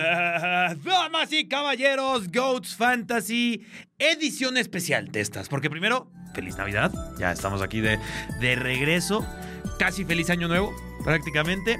Damas y caballeros, Goats Fantasy, edición especial de estas. Porque primero, feliz Navidad. Ya estamos aquí de, de regreso. Casi feliz año nuevo, prácticamente.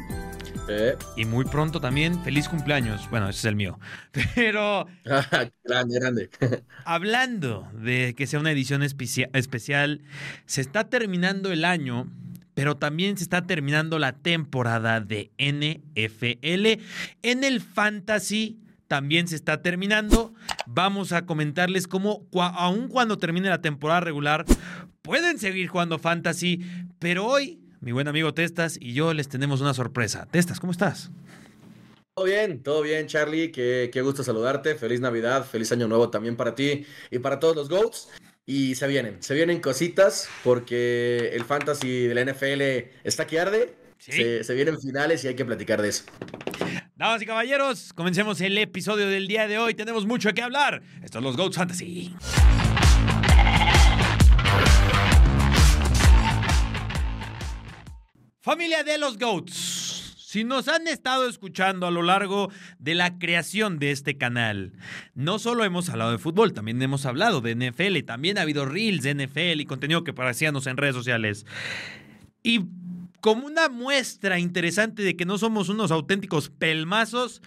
Eh. Y muy pronto también, feliz cumpleaños. Bueno, ese es el mío. Pero grande, grande. hablando de que sea una edición especia- especial, se está terminando el año, pero también se está terminando la temporada de NFL. En el Fantasy también se está terminando. Vamos a comentarles cómo, aun cuando termine la temporada regular, pueden seguir jugando Fantasy, pero hoy... Mi buen amigo Testas y yo les tenemos una sorpresa. Testas, ¿cómo estás? Todo bien, todo bien, Charlie. Qué, qué gusto saludarte. Feliz Navidad, feliz Año Nuevo también para ti y para todos los GOATs. Y se vienen, se vienen cositas porque el fantasy de la NFL está que arde. Sí. Se, se vienen finales y hay que platicar de eso. Damas y caballeros, comencemos el episodio del día de hoy. Tenemos mucho que hablar. Esto es los Goats Fantasy. Familia de los Goats. Si nos han estado escuchando a lo largo de la creación de este canal, no solo hemos hablado de fútbol, también hemos hablado de NFL, también ha habido reels de NFL y contenido que parecíamos en redes sociales. Y como una muestra interesante de que no somos unos auténticos pelmazos,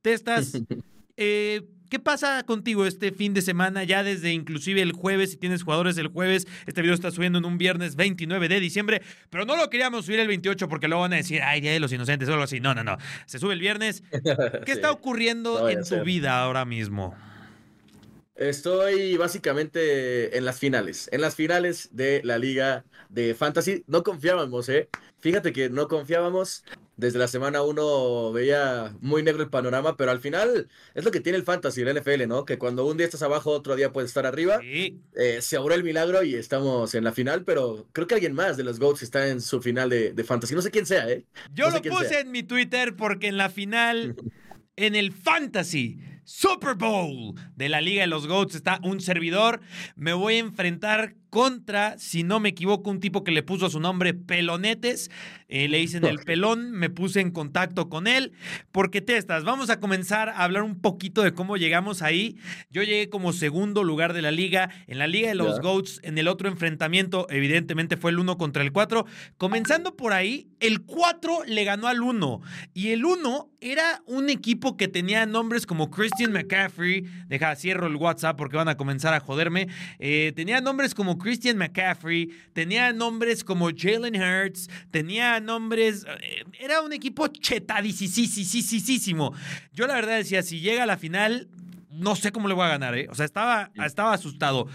te estás... eh, ¿Qué pasa contigo este fin de semana? Ya desde inclusive el jueves, si tienes jugadores el jueves, este video está subiendo en un viernes 29 de diciembre, pero no lo queríamos subir el 28 porque luego van a decir, ay, Día de los Inocentes o algo así. No, no, no. Se sube el viernes. ¿Qué está ocurriendo No en tu vida ahora mismo? Estoy básicamente en las finales, en las finales de la liga de fantasy. No confiábamos, ¿eh? Fíjate que no confiábamos. Desde la semana 1 veía muy negro el panorama, pero al final es lo que tiene el fantasy, el NFL, ¿no? Que cuando un día estás abajo, otro día puedes estar arriba. Sí. Eh, se abrió el milagro y estamos en la final, pero creo que alguien más de los GOATs está en su final de, de fantasy. No sé quién sea, ¿eh? Yo No sé lo puse sea. en mi Twitter porque en la final, en el Fantasy Super Bowl de la Liga de los Goats está un servidor. Me voy a enfrentar contra, si no me equivoco, un tipo que le puso su nombre Pelonetes. Eh, le dicen el pelón, me puse en contacto con él. Porque testas, vamos a comenzar a hablar un poquito de cómo llegamos ahí. Yo llegué como segundo lugar de la liga. En la Liga de los. Goats, en el otro enfrentamiento, evidentemente fue el 1 contra el 4. Comenzando por ahí, el 4 le ganó al 1. Y el 1 era un equipo que tenía nombres como Christian McCaffrey. Deja, cierro el WhatsApp porque van a comenzar a joderme. Eh, tenía nombres como Christian McCaffrey. Tenía nombres como Jalen Hurts. Tenía nombres. eh, era un equipo chetadisísimo. Yo la verdad decía, si llega a la final, no sé cómo le voy a ganar, ¿eh? O sea, estaba, estaba asustado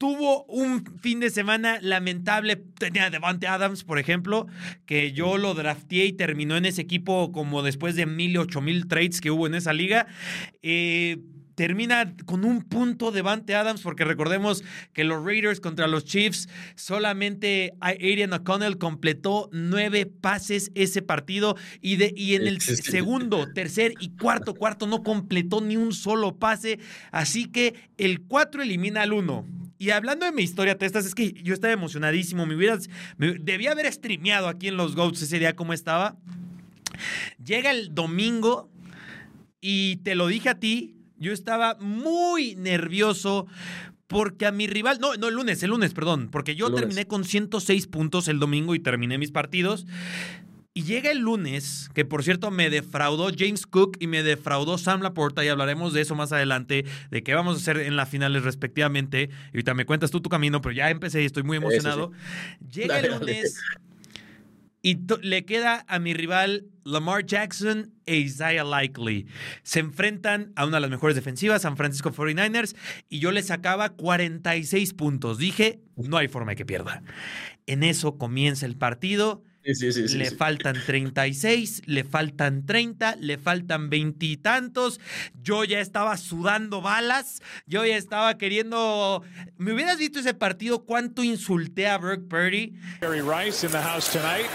tuvo un fin de semana lamentable. Tenía a Devante Adams, por ejemplo, que yo lo drafteé y terminó en ese equipo como después de mil, ocho mil trades que hubo en esa liga. Eh, termina con un punto Devante Adams, porque recordemos que los Raiders contra los Chiefs, solamente Arian O'Connell completó nueve pases ese partido y, de, y en el segundo, tercer y cuarto cuarto no completó ni un solo pase. Así que el 4 elimina al 1. Y hablando de mi historia, Testas, es que yo estaba emocionadísimo. Me hubieras, me- debía haber streameado aquí en los Goats ese día como estaba. Llega el domingo y te lo dije a ti, yo estaba muy nervioso porque a mi rival, no, no, el lunes, el lunes, perdón, porque yo lunes. terminé con 106 puntos el domingo y terminé mis partidos. Y llega el lunes, que por cierto me defraudó James Cook y me defraudó Sam Laporta, y hablaremos de eso más adelante, de qué vamos a hacer en las finales respectivamente. Y ahorita me cuentas tú tu camino, pero ya empecé y estoy muy Sí, sí, emocionado. Llega Dale, el dale. Y le queda a mi rival Lamar Jackson e Isaiah Likely. Se enfrentan a una de las mejores defensivas, San Francisco 49ers, y yo le sacaba 46 puntos. Dije, no hay forma de que pierda. En eso comienza el partido. Sí, sí, sí, sí, le sí. faltan 36, le faltan 30, le faltan veintitantos. Yo ya estaba sudando balas. Yo ya estaba queriendo. ¿Me hubieras visto ese partido cuánto insulté a Brock Purdy? Jerry Rice in the house tonight.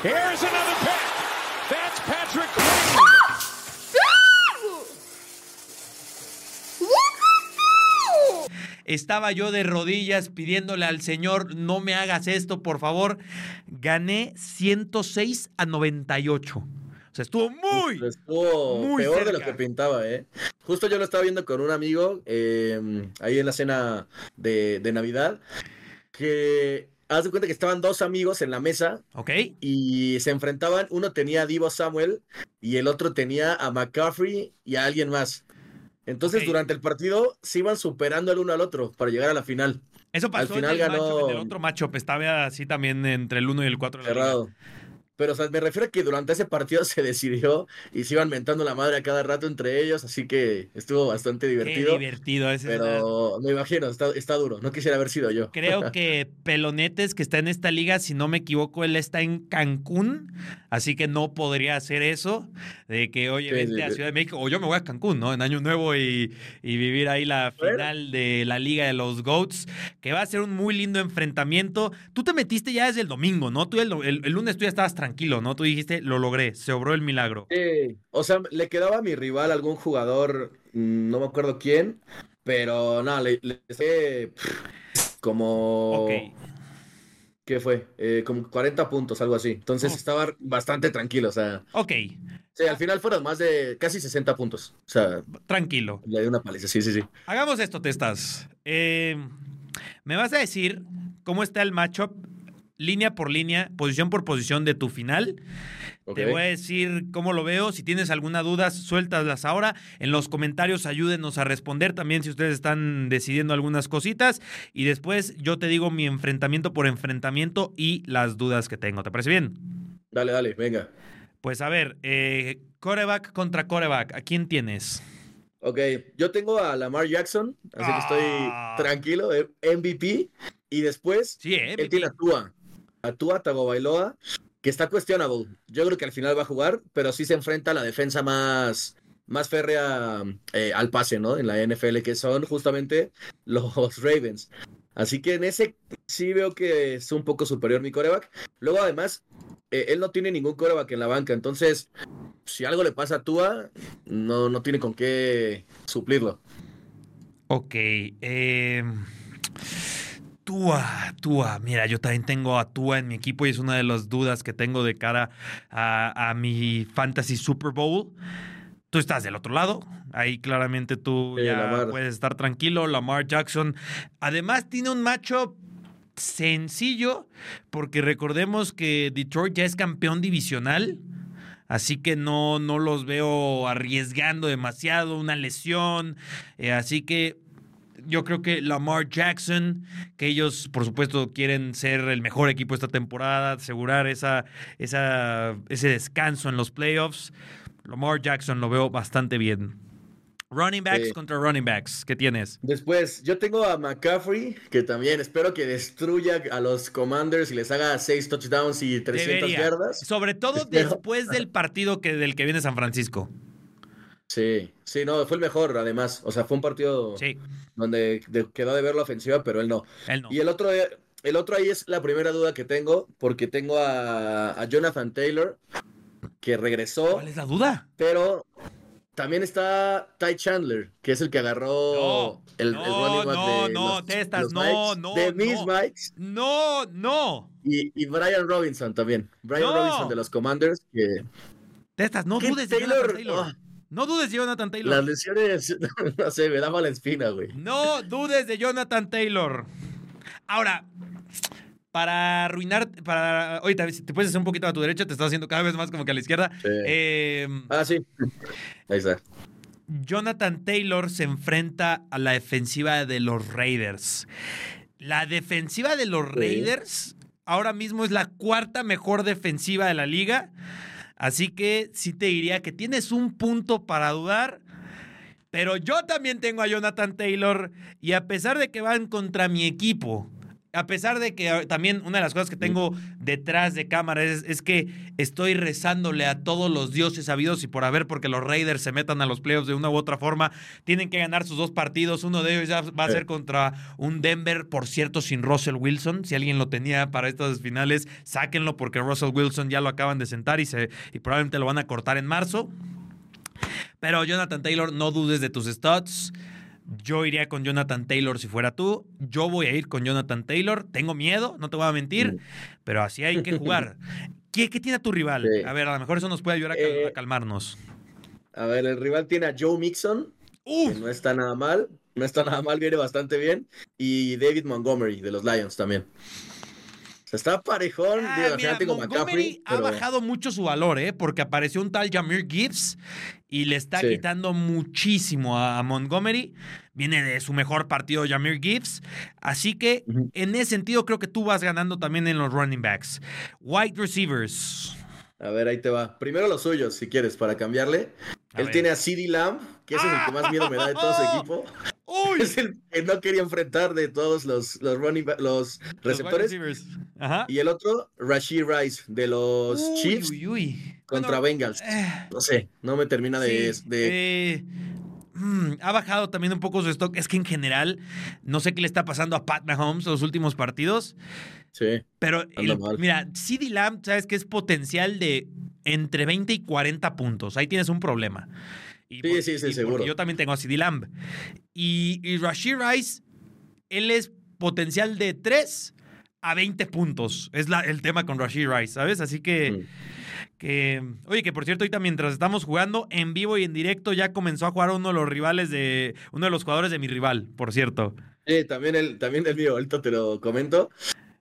Here's another pick. That's Patrick Queen. Estaba yo de rodillas pidiéndole al Señor, no me hagas esto, por favor. Gané 106 a 98. O sea, estuvo muy. Estuvo muy peor de lo que pintaba, ¿eh? Justo yo lo estaba viendo con un amigo eh, ahí en la cena de, de Navidad. Que haz de cuenta que estaban dos amigos en la mesa ¿Ok? y se enfrentaban. Uno tenía a Divo Samuel y el otro tenía a McCaffrey y a alguien más. Entonces, durante el partido se iban superando el uno al otro para llegar a la final. Eso pasó final en, el ganó- en el otro matchup. Estaba así también entre el 1 y el 4 de la. Cerrado. Pero, o sea, me refiero a que durante ese partido se decidió y se iban mentando la madre a cada rato entre ellos, así que estuvo bastante Qué divertido. divertido. ese es Pero me imagino, está, está duro. No quisiera haber sido yo. Creo que Pelonetes, que está en esta liga, si no me equivoco, él está en Cancún, así que no podría hacer eso, de que, oye, Sí, vente sí, a sí. Ciudad de México, o yo me voy a Cancún, ¿no? En Año Nuevo y, y vivir ahí la final de la Liga de los GOATs, que va a ser un muy lindo enfrentamiento. Tú te metiste ya desde el domingo, ¿no? Tú el, el- el lunes tú ya estabas tranquilo, ¿no? Tú dijiste, lo logré, se obró el milagro. Sí, o sea, le quedaba a mi rival algún jugador, mm, no me acuerdo quién, pero nada, le, le como, Ok. ¿qué fue? Eh, como 40 puntos, algo así. Entonces Oh. estaba bastante tranquilo, o sea, Ok, sí, al final fueron más de casi 60 puntos. O sea, tranquilo. le di una paliza, sí, sí, sí. Hagamos esto, Testas. Eh, me vas a decir cómo está el matchup, línea por línea, posición por posición de tu final. Te voy a decir cómo lo veo. Si tienes alguna duda, suéltalas ahora. En los comentarios ayúdenos a responder también si ustedes están decidiendo algunas cositas. Y después yo te digo mi enfrentamiento por enfrentamiento y las dudas que tengo. ¿Te parece bien? Dale, dale, venga. Pues a ver, eh, coreback contra coreback. ¿A quién tienes? Ok, yo tengo a Lamar Jackson, así que estoy Ah. tranquilo, eh, MVP, y después Sí, ¿eh? él tiene a Tua, a Tua Tagovailoa, que está questionable. Yo creo que al final va a jugar, pero sí se enfrenta a la defensa más, más férrea eh, al pase, ¿no? En la NFL, que son justamente los Ravens. Así que en ese sí veo que es un poco superior mi coreback. Luego, además, eh, él no tiene ningún coreback en la banca, entonces, si algo le pasa a Tua, no, no tiene con qué suplirlo. Ok. Eh, Tua, Tua. Mira, yo también tengo a Tua en mi equipo y es una de las dudas que tengo de cara a, a mi Fantasy Super Bowl. Tú estás del otro lado. Ahí claramente tú Sí, ya Lamar. puedes estar tranquilo. Lamar Jackson. Además, tiene un matchup sencillo porque recordemos que Detroit ya es campeón divisional. Así que no, no los veo arriesgando demasiado, una lesión. Eh, así que yo creo que Lamar Jackson, que ellos por supuesto quieren ser el mejor equipo esta temporada, asegurar esa, esa, ese descanso en los playoffs. Lamar Jackson lo veo bastante bien. Running backs contra running backs, ¿qué tienes? Después, yo tengo a McCaffrey, que también espero que destruya a los Commanders y les haga seis touchdowns y 300 Debería. yardas. Sobre todo Espero. después del partido que, del que viene San Francisco. Sí, sí, no, fue el mejor además. O sea, fue un partido Sí, donde de- quedó de ver la ofensiva, pero él no. él no. Y el otro, el otro ahí es la primera duda que tengo, porque tengo a, a Jonathan Taylor, que regresó, ¿Cuál es la duda? pero también está Ty Chandler, que es el que agarró No, el, el no, running back no, de no, los, Testas, los no, no, de mis no. Vikes. No, no. Y, y Brian Robinson también. Brian No. Robinson de los Commanders, que Testas, no ¿Qué dudes de Taylor? Jonathan Taylor. Ah. No dudes de Jonathan Taylor. las lesiones, no sé, me da mala espina, güey. No dudes de Jonathan Taylor. Ahora, para arruinar, para. Ahorita, si te puedes hacer un poquito a tu derecha, te estás haciendo cada vez más como que a la izquierda. Sí. Eh, Ah, sí. Ahí está. Jonathan Taylor se enfrenta a la defensiva de los Raiders. La defensiva de los Sí. Raiders ahora mismo es la cuarta mejor defensiva de la liga. Así que sí te diría que tienes un punto para dudar. Pero yo también tengo a Jonathan Taylor y a pesar de que van contra mi equipo, a pesar de que ah, también una de las cosas que tengo detrás de cámara es, es que estoy rezándole a todos los dioses habidos y por haber porque los Raiders se metan a los playoffs de una u otra forma, tienen que ganar sus dos partidos, uno de ellos ya va a ser contra un Denver, por cierto, sin Russell Wilson, si alguien lo tenía para estas finales, sáquenlo porque Russell Wilson ya lo acaban de sentar y, se, y probablemente lo van a cortar en marzo. Pero Jonathan Taylor, no dudes de tus stats. Yo iría con Jonathan Taylor si fuera tú. Yo voy a ir con Jonathan Taylor. Tengo miedo, no te voy a mentir, pero así hay que jugar. ¿Qué, qué tiene tu rival? Sí. A ver, a lo mejor eso nos puede ayudar a, cal- Eh, a calmarnos. A ver, el rival tiene a Joe Mixon, Uf, que no está nada mal. No está nada mal, viene bastante bien. Y David Montgomery de los Lions también. O sea, está parejón. Ah, Digo, mira, Montgomery McCaffrey. ha pero- bajado mucho su valor, ¿eh? Porque apareció un tal Jameer Gibbs y le está Sí. quitando muchísimo a, Montgomery. Viene de su mejor partido Jameer Gibbs. Así que en ese sentido creo que tú vas ganando también en los running backs. Wide receivers. A ver, ahí te va. Primero los suyos, si quieres, para cambiarle. A Él ver. tiene a CD Lamb, que ese es el que más miedo me da de todo su equipo. ¡Uy! Es el que no quería enfrentar de todos los, los running los receptores. Ajá. Y el otro, Rashid Rice, de los Uy, Chiefs uy, uy. contra Bueno, Bengals. eh, No sé, no me termina de... Sí, de- eh, mm, ha bajado también un poco su stock. Es que en general, no sé qué le está pasando a Pat Mahomes en los últimos partidos. Sí, Pero, el- mira, CD Lamb, sabes que es potencial de entre 20 y 40 puntos. Ahí tienes un problema. Y Sí, por- sí, sí, y seguro. Yo también tengo a CD Lamb. Y, y Rashid Rice, él es potencial de 3 a 20 puntos. Es la- el tema con Rashid Rice, ¿sabes? Así que. Mm. Que, oye, que por cierto, ahorita mientras estamos jugando en vivo y en directo, ya comenzó a jugar uno de los rivales de. Uno de los jugadores de mi rival, por cierto. Sí, también el, también el mío, ahorita te lo comento.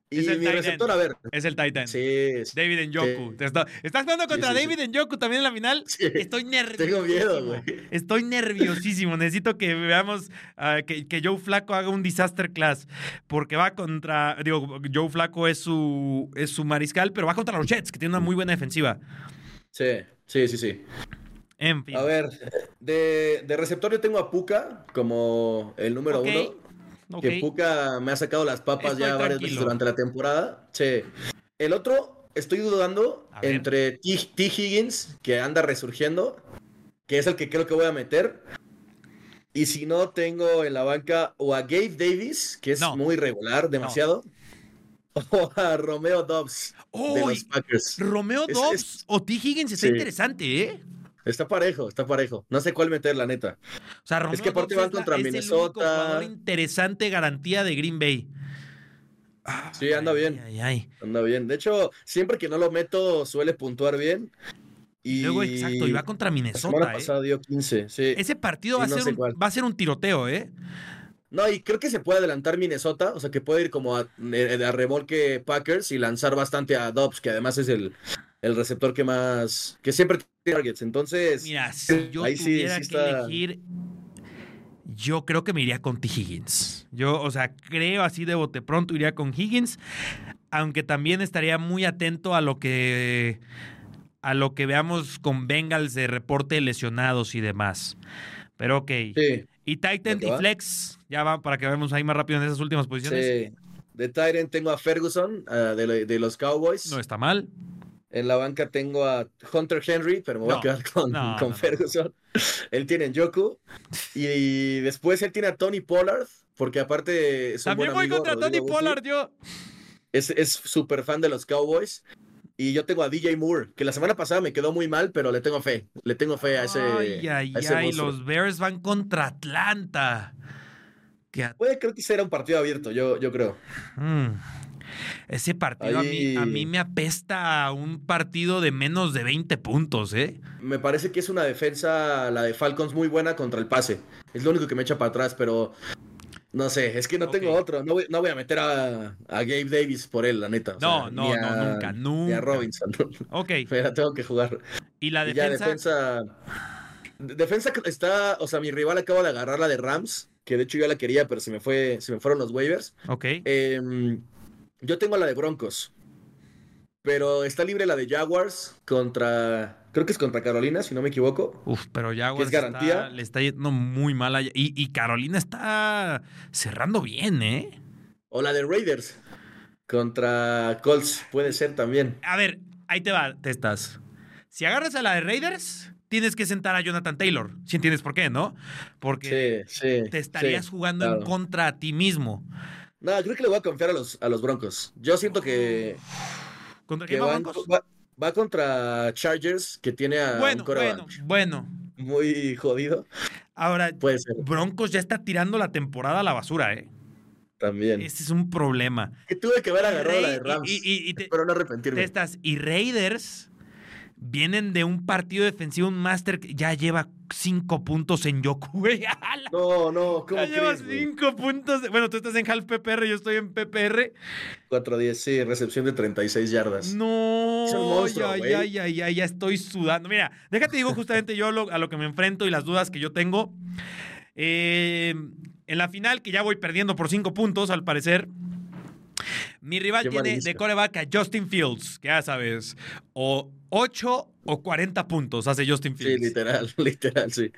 Y Es el mi receptor, end. a ver. Es el Titan. Sí, sí, David Njoku. Sí. Te está- ¿Estás jugando contra sí. David Njoku también en la final? Sí. Estoy nervioso. Tengo miedo, güey. Estoy nerviosísimo. Necesito que veamos ah, que, que Joe Flaco haga un disaster class. Porque va contra. Digo, Joe Flaco es su, es su mariscal, pero va contra los Jets, que tiene una muy buena defensiva. sí, sí, sí, sí. En fin. A ver, de, de receptor yo tengo a Puka como el número Ok, uno. Que Puka me ha sacado las papas Estoy ya varias veces durante la temporada. Sí. El otro, estoy dudando entre T, T. Higgins, que anda resurgiendo, que es el que creo que voy a meter. Y si no, tengo en la banca o a Gabe Davis, que es No. muy regular, demasiado. O a Romeo Dobbs de ¡Uy! los Packers. Romeo Es- Dobbs es- o T. Higgins está Sí. interesante, ¿eh? Está parejo, está parejo. No sé cuál meter, la neta. O sea, Romeo que aparte van es la- contra es el único Minnesota. jugador interesante garantía de Green Bay. Sí, anda Ay, bien. Ay, ay. Anda bien. De hecho, siempre que no lo meto, suele puntuar bien. Y Luego, exacto, y va contra La Minnesota, ¿eh? pasada dio 15, sí. Ese partido Sí, va, a ser un, va a ser un tiroteo, ¿eh? No, y creo que se puede adelantar Minnesota, o sea que puede ir como a, eh, a remolque Packers y lanzar bastante a Dobbs, que además es el, el receptor que más, que siempre targets. Entonces, Mira, si yo ahí tuviera sí que está- elegir, yo creo que me iría con T. Higgins. Yo, o sea, creo así de bote pronto iría con Higgins, aunque también estaría muy atento a lo que a lo que veamos con Bengals de reporte lesionados y demás. Pero ok. sí, Y Titan ¿Ya te y? Flex, ya va para que veamos ahí más rápido en esas últimas posiciones. sí. De Tyrant tengo a Ferguson, ah, de, de los Cowboys. No está mal. En la banca tengo a Hunter Henry, pero me voy No, a quedar con, no, con no, no. Ferguson. Él tiene Joku. Y después él tiene a Tony Pollard, porque aparte es un También buen voy amigo, contra Tony Rodrigo. Pollard, yo. Es es súper fan de los Cowboys. Y yo tengo a DJ Moore, que la semana pasada me quedó muy mal, pero le tengo fe. Le tengo fe a ese. ay, ay, a ese ay, monstruo. los Bears van contra Atlanta. Puede, creo que será un partido abierto, yo, yo creo. Mm. Ese partido a, mí, a mí me apesta a un partido de menos de 20 puntos, ¿eh? Me parece que es una defensa, la de Falcons, muy buena contra el pase. Es lo único que me echa para atrás, pero no sé, es que no tengo otro. No voy, no voy a meter a, a Gabe Davis por él, la neta. o No, sea, no, no, a- nunca, Ni nunca. a Robinson. Ok. Me la tengo que jugar. Y la Y ya defensa. defensa. está, o sea, mi rival acaba de agarrar la de Rams, que de hecho yo la quería, pero se me fue, se me fueron los waivers. Ok. Em, yo tengo la de Broncos, pero está libre la de Jaguars contra, creo que es contra Carolina, si no me equivoco. Uf, pero Jaguars es garantía? está- le está yendo muy mal. a- Y, y Carolina está cerrando bien, ¿eh? O la de Raiders contra Colts, puede ser también. A ver, ahí te va, te estás. Si agarras a la de Raiders, tienes que sentar a Jonathan Taylor. Si entiendes por qué, ¿no? Porque Sí, sí. te estarías jugando en contra a ti mismo. No, creo que le voy a confiar a los, a los Broncos. Yo siento que, ¿Contra quién va va, va- contra Chargers, que tiene a Bueno, un bueno, bueno. muy jodido. Ahora, Puede ser. Broncos ya está tirando la temporada a la basura, ¿eh? También. Ese es un problema. Que tuve que haber agarrado la de Rams. y- y- y te- Espero no arrepentirme. de estas. Y Raiders vienen de un partido defensivo, un máster que ya lleva cinco puntos en Yoku, güey. No, no, ¿cómo Ya lleva güey? cinco puntos. Bueno, tú estás en half PPR, yo estoy en PPR. 4-10, sí, recepción de 36 yardas. No, Es un monstruo, ya, güey. ya, ya, ya, ya estoy sudando. Mira, déjate digo justamente yo lo- a lo que me enfrento y las dudas que yo tengo. Eh, en la final, que ya voy perdiendo por cinco puntos, al parecer. Mi rival tiene de coreback a Justin Fields, que ya sabes, o 8 o 40 puntos hace Justin Sí, Fields. literal, literal, sí.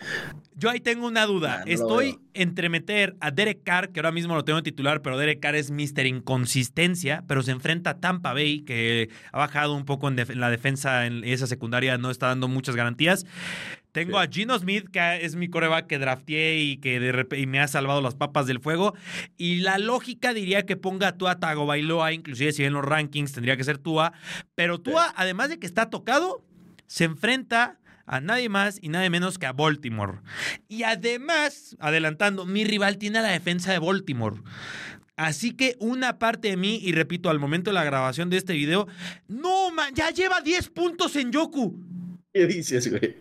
Yo ahí tengo una duda. Estoy entre meter a Derek Carr, que ahora mismo lo tengo en titular, pero Derek Carr es Mr. Inconsistencia, pero se enfrenta a Tampa Bay, que ha bajado un poco en, en la defensa en esa secundaria, no está dando muchas garantías. Tengo Sí. a Gino Smith, que es mi coreback que drafteé y que de me ha salvado las papas del fuego. Y la lógica diría que ponga a Tua Tagovailoa, inclusive si ven los rankings tendría que ser Tua. Pero Tua, además de que está tocado, se enfrenta a nadie más y nadie menos que a Baltimore. Y además, adelantando, mi rival tiene a la defensa de Baltimore. Así que una parte de mí, y repito, al momento de la grabación de este video, no, man, ya lleva 10 puntos en Yoku. ¿Qué dices, güey?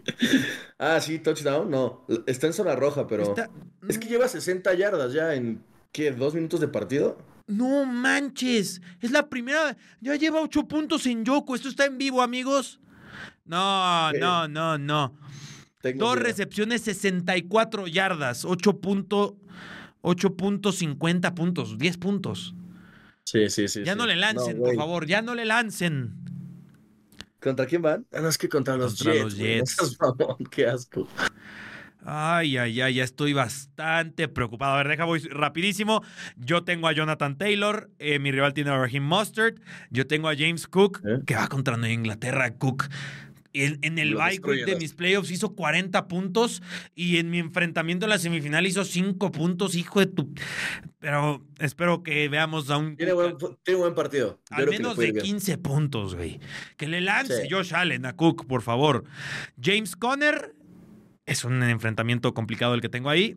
Ah, sí, touchdown, no. Está en zona roja, pero. Está- Es que lleva 60 yardas ya en. ¿Qué? ¿Dos minutos de partido? No manches, es la primera. Ya lleva 8 puntos en Yoku. Esto está en vivo, amigos. No, ¿Qué? no, no, no. Tengo Dos duda. recepciones, 64 yardas, 8 punto- 8.50 puntos, 10 puntos. Sí, sí, sí. Ya sí. no le lancen, por favor, ya no le lancen. ¿Contra quién van? Ah, no, es que contra los Contra Jets. los Jets. mamón, qué asco. Ay, ay, ay, ya estoy bastante preocupado. A ver, deja, voy rapidísimo. Yo tengo a Jonathan Taylor, eh, mi rival tiene a Raheem Mustard, yo tengo a James Cook, ¿Eh? que va contra Nueva Inglaterra, Cook. En, en el bye week de mis playoffs hizo 40 puntos y en mi enfrentamiento en la semifinal hizo 5 puntos, hijo de tu... Pero espero que veamos a un... Tiene buen, tiene buen partido. Yo Al menos de ir bien. 15 puntos, güey. Que le lance Sí. Josh Allen a Cook, por favor. James Conner es un enfrentamiento complicado el que tengo ahí.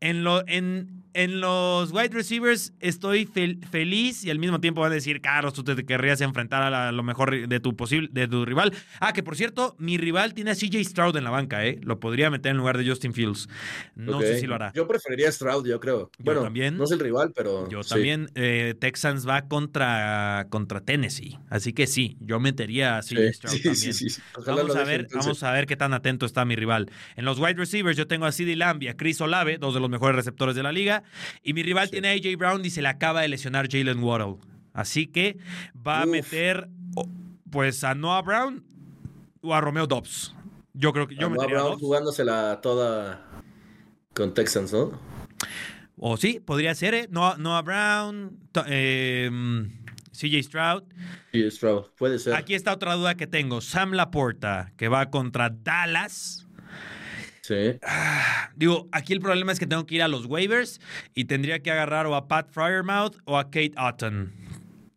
En, lo, en, en los wide receivers estoy fel- feliz y al mismo tiempo van a decir, Carlos, tú te querrías enfrentar a la- lo mejor de tu, posible, de tu rival. Ah, que por cierto, mi rival tiene a CJ Stroud en la banca, ¿eh? Lo podría meter en lugar de Justin Fields. No sé si lo hará. Yo preferiría a Stroud, yo creo. bueno, también. no es el rival, pero. Yo sí. también, eh, Texans va contra, contra Tennessee. Así que sí, yo metería a Sí, CJ Stroud sí, también. sí, sí. Ojalá Vamos a, ver, entonces. vamos a ver qué tan atento está mi rival. En los wide receivers yo tengo a CeeDee Lamb y a Chris Olave, dos de los mejores receptores de la liga. Y mi rival Sí. tiene a AJ Brown y se le acaba de lesionar Jalen Waddle. Así que va a meter pues a Noah Brown o a Romeo Dobbs. Yo creo que yo A Noah metería a Brown Dobbs. jugándosela toda con Texans, ¿no? O sí, podría ser, ¿eh? Noah, Noah Brown, eh, CJ Stroud. Sí, Stroud, puede ser. Aquí está otra duda que tengo. Sam Laporta, que va contra Dallas. Sí. Digo, aquí el problema es que tengo que ir a los waivers y tendría que agarrar o a Pat Fryermouth o a Kate Otten.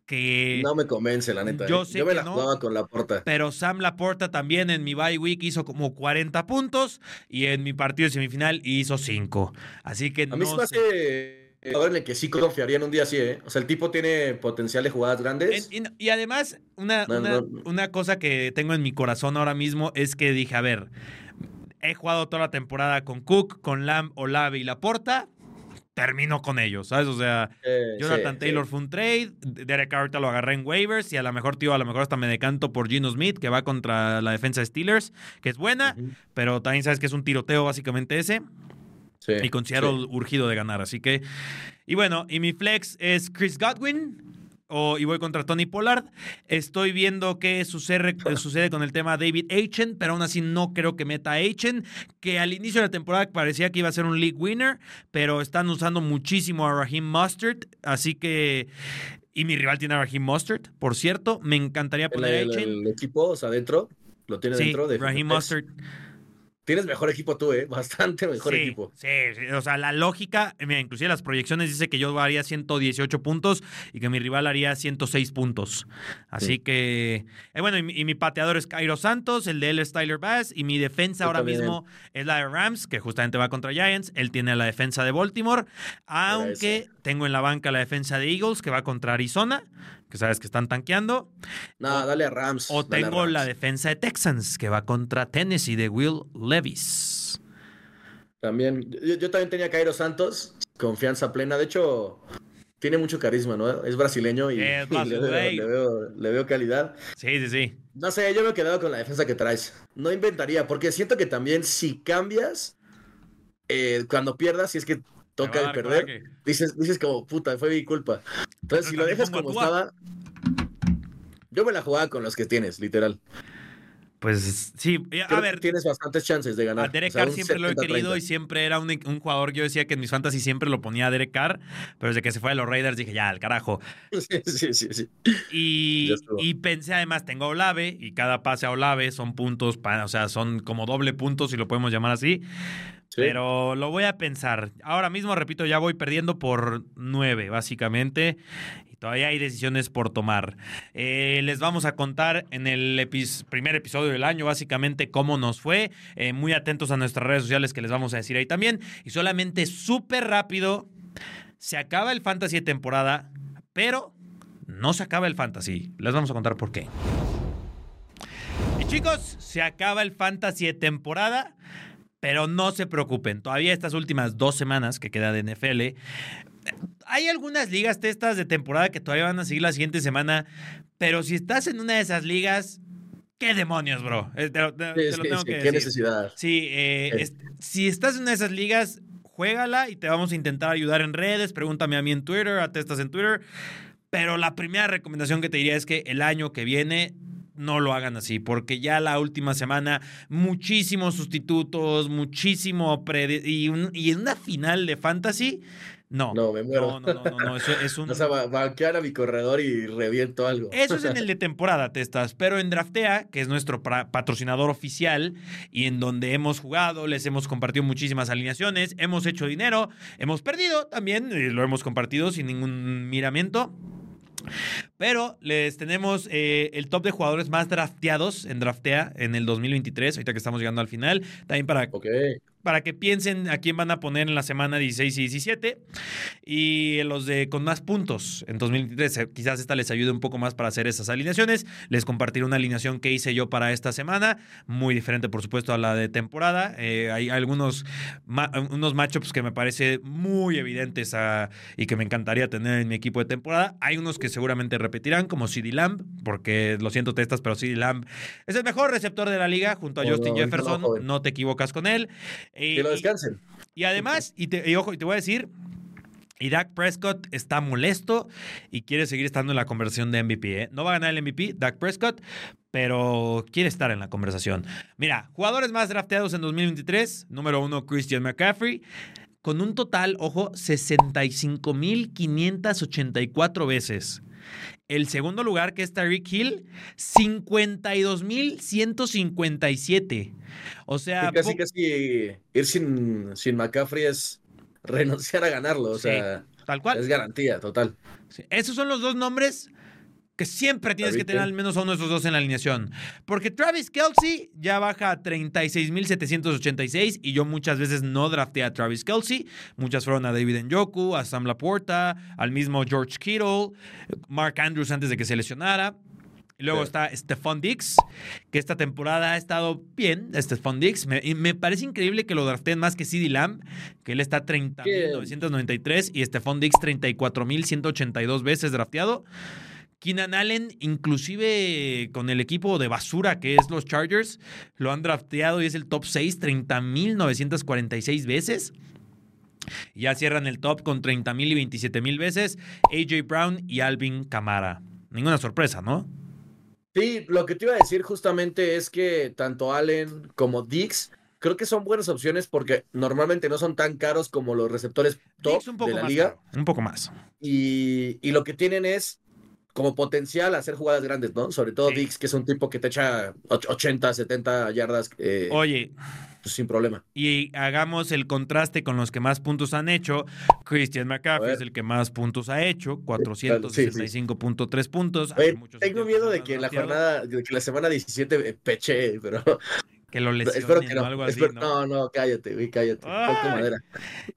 Que... No me convence, la neta. Yo ¿eh? sé Yo me que la no. jugaba con la porta. Pero Sam Laporta también en mi bye week hizo como 40 puntos y en mi partido de semifinal hizo 5. Así que A mí se me hace en el que sí confiaría en un día así, ¿eh? O sea, el tipo tiene potencial de jugadas grandes. En- y, y además, una, No, una- no. una cosa que tengo en mi corazón ahora mismo es que dije, a ver, he jugado toda la temporada con Cook, con Lamb, Olave y Laporta, termino con ellos, ¿sabes? O sea, Eh, Jonathan sí, Taylor sí. fue un trade, Derek ahorita lo agarré en waivers y a lo mejor, tío, a lo mejor hasta me decanto por Gino Smith, que va contra la defensa de Steelers, que es buena, pero también sabes que es un tiroteo básicamente ese. Sí, Y con Seattle sí. urgido de ganar, así que. Y bueno, y mi flex es Chris Godwin. O, y voy contra Tony Pollard. Estoy viendo qué sucede, qué sucede con el tema David Achen, pero aún así no creo que meta a Achen, que al inicio de la temporada parecía que iba a ser un league winner, pero están usando muchísimo a Raheem Mustard, así que... Y mi rival tiene a Raheem Mustard, por cierto, me encantaría El, poner a el- Achen. el equipo, o sea, adentro, lo tiene Sí, dentro de Raheem. Mustard. Tienes mejor equipo tú, ¿eh? Bastante mejor sí, equipo. Sí, sí, o sea, la lógica, mira, inclusive las proyecciones dice que yo haría 118 puntos y que mi rival haría 106 puntos. Así Sí. que, eh, bueno, y, mi- y mi pateador es Cairo Santos, el de él es Tyler Bass y mi defensa Yo ahora también. mismo es la de Rams, que justamente va contra Giants. Él tiene la defensa de Baltimore, aunque tengo en la banca la defensa de Eagles, que va contra Arizona, que sabes que están tanqueando. No, dale a Rams. O tengo la defensa de Texans, que va contra Tennessee de Will Levis. También, yo, yo también tenía a Cairo Santos, confianza plena. De hecho, tiene mucho carisma, ¿no? Es brasileño y, Es y le, veo, brasileño. le veo- le veo calidad. Sí, sí, sí. No sé, yo me he quedado con la defensa que traes. No inventaría, porque siento que también si cambias, eh, cuando pierdas, si es que toca el perder, dices, dices como, puta, fue mi culpa. Entonces, Pero si lo dejas como estaba, yo me la jugaba con los que tienes, literal. Pues sí, a Creo ver, tienes bastantes chances de ganar. a Derek O sea, Carr siempre lo he 70-30. querido y siempre era un, un jugador que yo decía que en mis fantasy siempre lo ponía a Derek Carr, pero desde que se fue a los Raiders dije, ya, al carajo. Sí, sí, sí, sí. Y, pensé además, tengo a Olave y cada pase a Olave son puntos, pa- o sea, son como doble puntos si lo podemos llamar así. Pero lo voy a pensar. Ahora mismo, repito, ya voy perdiendo por nueve, básicamente. Y todavía hay decisiones por tomar. Eh, les vamos a contar en el primer episodio del año, básicamente, cómo nos fue. Eh, muy atentos a nuestras redes sociales que les vamos a decir ahí también. Y solamente súper rápido, se acaba el fantasy de temporada, pero no se acaba el fantasy. Les vamos a contar por qué. Y chicos, se acaba el fantasy de temporada. Pero no se preocupen, todavía estas últimas dos semanas que queda de NFL, hay algunas ligas testas de temporada que todavía van a seguir la siguiente semana, pero si estás en una de esas ligas, ¿qué demonios, bro? Eh, Te lo, te- Sí, te lo sí, tengo que qué decir. necesidad. Sí, eh, si estás en una de esas ligas, juégala y te vamos a intentar ayudar en redes. Pregúntame a mí en Twitter, a Testas en Twitter. Pero la primera recomendación que te diría es que el año que viene no lo hagan así, porque ya la última semana muchísimos sustitutos, muchísimo prede- y, un- y en una final de fantasy, no. No, me muero. No, no, no, no, no, eso es un O sea, va- banquear a mi corredor y reviento algo. eso es en el de temporada, Testas. Pero en Draftea, que es nuestro patrocinador oficial y en donde hemos jugado, les hemos compartido muchísimas alineaciones, hemos hecho dinero, hemos perdido también, lo hemos compartido sin ningún miramiento. Pero les tenemos eh, el top de jugadores más drafteados en Draftea en el 2023, ahorita que estamos llegando al final. También para Ok. Para que piensen a quién van a poner en la semana 16 y 17 y los de con más puntos en 2023. Eh, Quizás esta les ayude un poco más para hacer esas alineaciones. Les compartiré una alineación que hice yo para esta semana, muy diferente por supuesto a la de temporada. Eh, hay algunos ma- unos matchups que me parece muy evidentes a- y que me encantaría tener en mi equipo de temporada. Hay unos que seguramente repetirán como CD Lamb, porque lo siento testas, pero CD Lamb es el mejor receptor de la liga junto a Justin Jefferson. no te equivocas con él. Y, Que lo y- descansen. y además, y, te, y ojo, y te voy a decir, y Dak Prescott está molesto y quiere seguir estando en la conversación de MVP. ¿eh? No va a ganar el MVP, Dak Prescott, pero quiere estar en la conversación. Mira, jugadores más drafteados en 2023. Número uno, Christian McCaffrey. Con un total, ojo, 65.584 veces. El segundo lugar, que es Tyreek Hill, 52.157. O sea, casi, casi ir sin, sin McCaffrey es renunciar a ganarlo. O Sí, sea, tal cual. es garantía, total. Sí, Esos son los dos nombres que siempre tienes que tener al menos a uno de esos dos en la alineación. Porque Travis Kelsey ya baja a 36.786 y yo muchas veces no drafté a Travis Kelsey. Muchas fueron a David Njoku, a Sam Laporta, al mismo George Kittle, Mark Andrews antes de que se lesionara. Y luego Sí. está Stephon Dix, que esta temporada ha estado bien, Stephon Dix. Me, y me parece increíble que lo drafteen más que CeeDee Lamb, que él está 30.993 y Stephon Dix 34.182 veces drafteado. Keenan Allen, inclusive con el equipo de basura que es los Chargers, lo han drafteado y es el top 6, 30.946 veces. Y ya cierran el top con 30.000 y 27.000 veces AJ Brown y Alvin Kamara. Ninguna sorpresa, ¿no? Sí, lo que te iba a decir justamente es que tanto Allen como Dix creo que son buenas opciones porque normalmente no son tan caros como los receptores top un poco de la más liga. caro, un poco más. Y, y lo que tienen es como potencial a hacer jugadas grandes, ¿no? Sobre todo Sí. Dix, que es un tipo que te echa och- 80, 70 yardas eh, Oye, pues, sin problema. y hagamos el contraste con los que más puntos han hecho. Christian McCaffrey es el que más puntos ha hecho, 465.3 puntos. Oye, Hace mucho tengo sentido miedo de que en la jornada, de que la semana 17 eh, peche, pero Que lo espero lesionen que o no. algo así, Espero- ¿no? no, no, cállate, güey, cállate. Ay. madera.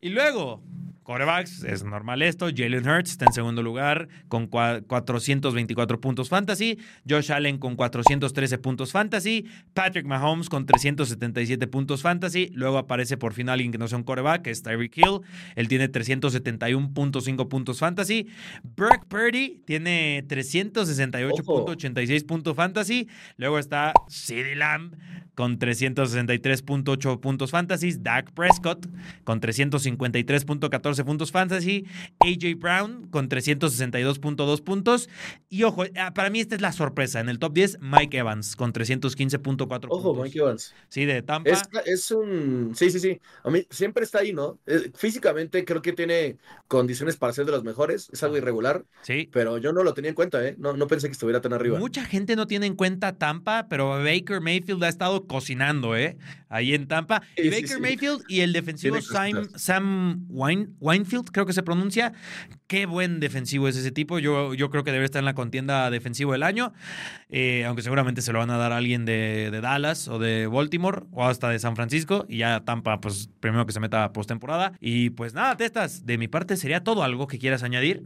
Y luego, corebacks, es normal esto. Jalen Hurts está en segundo lugar con cua- 424 puntos fantasy. Josh Allen con 413 puntos fantasy. Patrick Mahomes con 377 puntos fantasy. Luego aparece por fin alguien que no sea un coreback, que es Tyreek Hill. Él tiene 371.5 puntos fantasy. Burke Purdy tiene 368.86 puntos fantasy. Luego está CeeDee Lamb con 363.8 puntos fantasy. Dak Prescott con 353.14 puntos fantasy. AJ Brown con 362.2 puntos. Y ojo, ah, para mí esta es la sorpresa. En el top 10, Mike Evans con 315.4 Ojo, puntos. Mike Evans. Sí, de Tampa. Es, es un. Sí, sí, sí. A mí siempre está ahí, ¿no? Eh, Físicamente creo que tiene condiciones para ser de los mejores. Es algo irregular, Sí. pero yo no lo tenía en cuenta, ¿eh? No, no pensé que estuviera tan arriba. Mucha gente no tiene en cuenta Tampa, pero Baker Mayfield ha estado cocinando, ¿eh? Ahí en Tampa. Y Sí, Baker sí. Mayfield y el defensivo Sam. Sam Wine- Winefield, creo que se pronuncia. Qué buen defensivo es ese tipo. Yo, yo creo que debe estar en la contienda defensivo del año. Eh, aunque seguramente se lo van a dar a alguien de, de Dallas o de Baltimore o hasta de San Francisco. Y ya Tampa, pues primero que se meta postemporada. Y pues nada, Testas, de mi parte sería todo. ¿Algo que quieras añadir?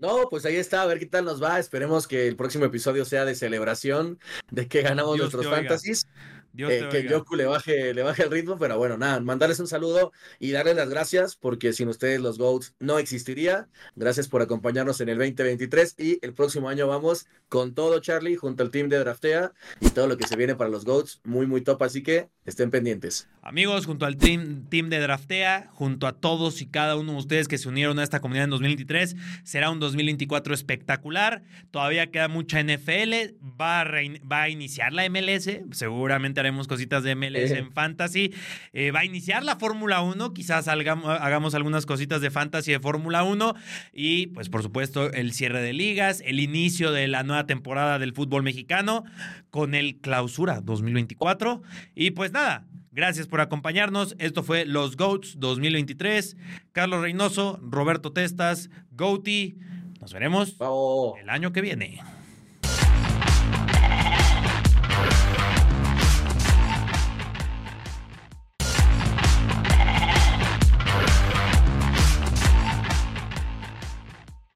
No, pues ahí está, a ver qué tal nos va. Esperemos que el próximo episodio sea de celebración de que ganamos Dios nuestros oiga. Dios eh, que. Yoku le baje, le baje el ritmo, pero bueno, nada, mandarles un saludo y darles las gracias porque sin ustedes los GOATs no existiría. Gracias por acompañarnos en el 2023 y el próximo año vamos con todo, Charlie, junto al team de Draftea y todo lo que se viene para los GOATs, muy, muy top, así que estén pendientes. Amigos, junto al team, team de Draftea, junto a todos y cada uno de ustedes que se unieron a esta comunidad en 2023, será un 2024 espectacular. Todavía queda mucha NFL, va a, va a iniciar la MLS, seguramente haremos cositas de MLS Eh. en Fantasy. Eh, va a iniciar la Fórmula 1, quizás hagamos algunas cositas de Fantasy de Fórmula 1 y pues por supuesto el cierre de ligas, el inicio de la nueva temporada del fútbol mexicano con el clausura 2024 y pues nada. Gracias por acompañarnos. Esto fue Los Goats 2023. Carlos Reynoso, Roberto Testas, Goaty. Nos veremos el año que viene.